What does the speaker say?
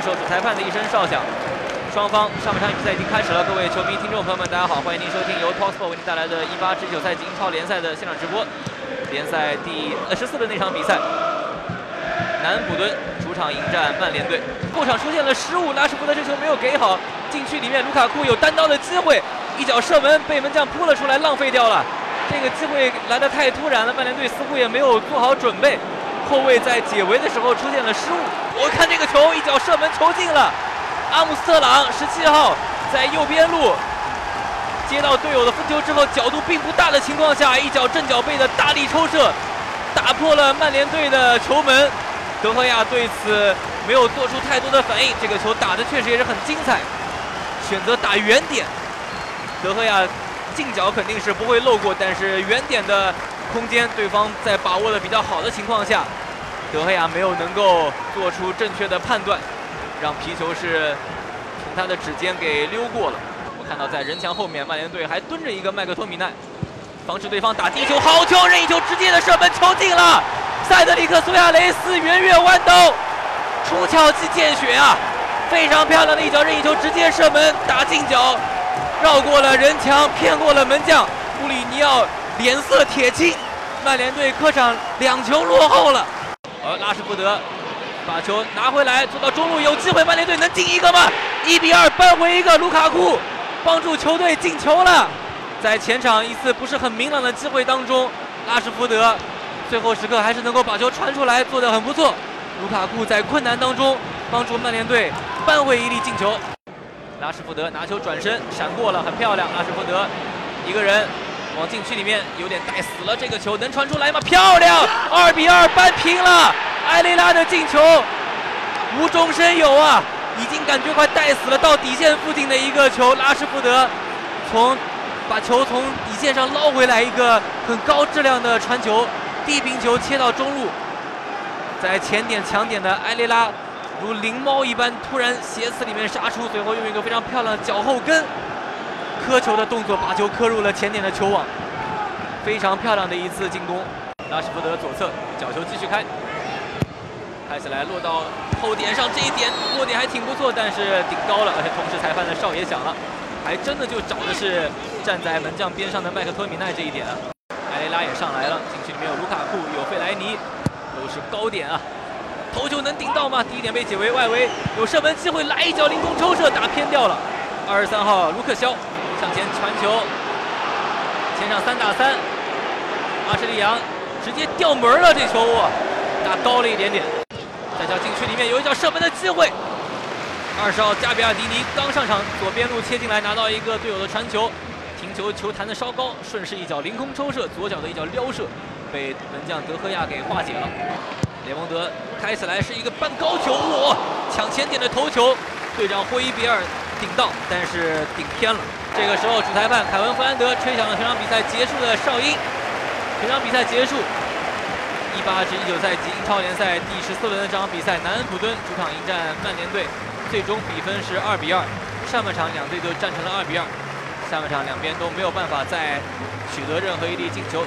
受主裁判的一声哨响，双方上半场比赛已经开始了。各位球迷、听众朋友们，大家好，欢迎您收听由 TOPSPORT 为您带来的18至19赛季英超联赛的现场直播。联赛第十四的那场比赛，南安普敦主场迎战曼联队。后场出现了失误，拉什福德这球没有给好，禁区里面卢卡库有单刀的机会，一脚射门被门将扑了出来，浪费掉了。这个机会来得太突然了，曼联队似乎也没有做好准备。后卫在解围的时候出现了失误，我看这个球一脚射门球进了，阿姆斯特朗十七号在右边路接到队友的分球之后，角度并不大的情况下，一脚正脚背的大力抽射，打破了曼联队的球门。德赫亚对此没有做出太多的反应，这个球打的确实也是很精彩，选择打远点。德赫亚近角肯定是不会漏过，但是远点的。空间，对方在把握的比较好的情况下，德赫亚没有能够做出正确的判断，让皮球是从他的指尖给溜过了。我看到在人墙后面，曼联队还蹲着一个麦克托米奈，防止对方打进球，好球，任意球直接的射门，球进了！塞德里克·苏亚雷斯圆月弯刀，出鞘即见血啊！非常漂亮的一脚任意球，直接射门打进角，绕过了人墙，骗过了门将布里尼奥。脸色铁青，曼联队客场两球落后了。而拉什福德把球拿回来，做到中路有机会，曼联队能进一个吗？一比二扳回一个，卢卡库帮助球队进球了。在前场一次不是很明朗的机会当中，拉什福德最后时刻还是能够把球传出来，做得很不错。卢卡库在困难当中帮助曼联队扳回一粒进球。拉什福德拿球转身闪过了，很漂亮。拉什福德一个人。往禁区里面有点带死了，这个球能传出来吗？漂亮，二比二扳平了。埃雷拉的进球无中生有啊，已经感觉快带死了。到底线附近的一个球，拉什福德从把球从底线上捞回来，一个很高质量的传球，地平球切到中路，在前点抢点的埃雷拉如灵猫一般突然斜刺里面杀出，随后用一个非常漂亮的脚后跟。磕球的动作把球磕入了前点的球网，非常漂亮的一次进攻。拉什福德左侧角球继续开，开起来落到后点上，这一点落点还挺不错，但是顶高了，而且同时裁判的哨也响了，还真的就找的是站在门将边上的麦克托米奈这一点啊。埃雷拉也上来了，禁区里面有卢卡库，有费莱尼，都是高点啊，头球能顶到吗？第一点被解围，外围有射门机会，来一脚凌空抽射打偏掉了。二十三号卢克肖。向前传球，前场三打三，阿什利杨直接掉门了，这球打高了一点点。再叫禁区里面有一脚射门的机会，二十号加比亚迪尼刚上场，左边路切进来拿到一个队友的传球，停球球弹的稍高，顺势一脚凌空抽射，左脚的一脚撩射，被门将德赫亚给化解了。雷蒙德开起来是一个半高球，哇，抢前点的头球，队长霍伊比尔顶到，但是顶偏了。这个时候，主裁判凯文·弗兰德吹响了全场比赛结束的哨音。全场比赛结束，18至19赛季英超联赛第十四轮的这场比赛，南安普敦主场迎战曼联队，最终比分是2比2。上半场两队都战成了2比2，下半场两边都没有办法再取得任何一粒进球。